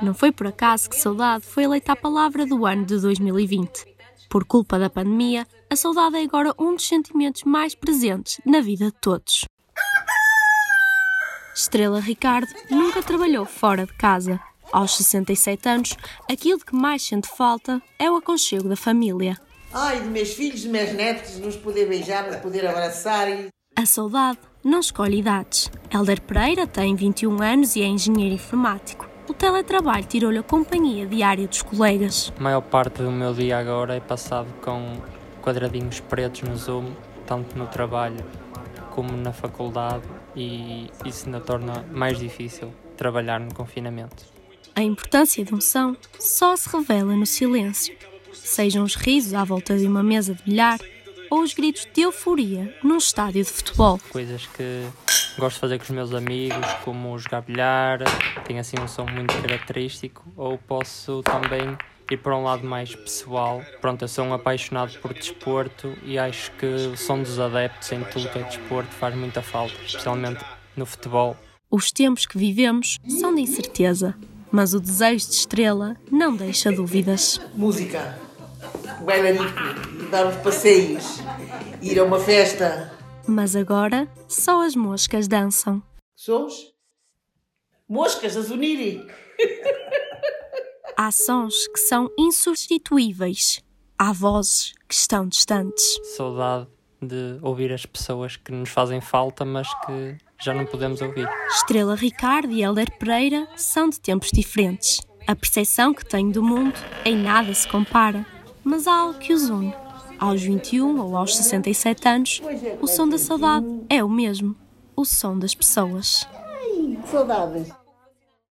Não foi por acaso que saudade foi eleita a palavra do ano de 2020. Por culpa da pandemia, a saudade é agora um dos sentimentos mais presentes na vida de todos. Estrela Ricardo nunca trabalhou fora de casa. Aos 67 anos, aquilo que mais sente falta é o aconchego da família. Ai, de meus filhos, de meus netos, de nos poder beijar, de poder abraçar. E... A saudade não escolhe idades. Helder Pereira tem 21 anos e é engenheiro informático. O teletrabalho tirou-lhe a companhia diária dos colegas. A maior parte do meu dia agora é passado com quadradinhos pretos no Zoom, tanto no trabalho como na faculdade, e isso ainda torna mais difícil trabalhar no confinamento. A importância de um som só se revela no silêncio. Sejam os risos à volta de uma mesa de bilhar ou os gritos de euforia num estádio de futebol. Coisas que gosto de fazer com os meus amigos, como jogar bilhar, tem assim um som muito característico, ou posso também ir para um lado mais pessoal. Pronto, eu sou um apaixonado por desporto e acho que o som dos adeptos em tudo que é desporto faz muita falta, especialmente no futebol. Os tempos que vivemos são de incerteza, mas o desejo de estrela não deixa dúvidas. Música, bailarico, dar uns passeios, ir a uma festa. Mas agora só as moscas dançam. Sons? Moscas a zunirem. Há sons que são insubstituíveis. Há vozes que estão distantes. Saudade de ouvir as pessoas que nos fazem falta, mas que já não podemos ouvir. Estrela Ricardo e Helder Pereira são de tempos diferentes. A percepção que tenho do mundo em nada se compara, mas há algo que os une. Aos 21 ou aos 67 anos, o som da saudade é o mesmo: o som das pessoas. Ai, que saudades.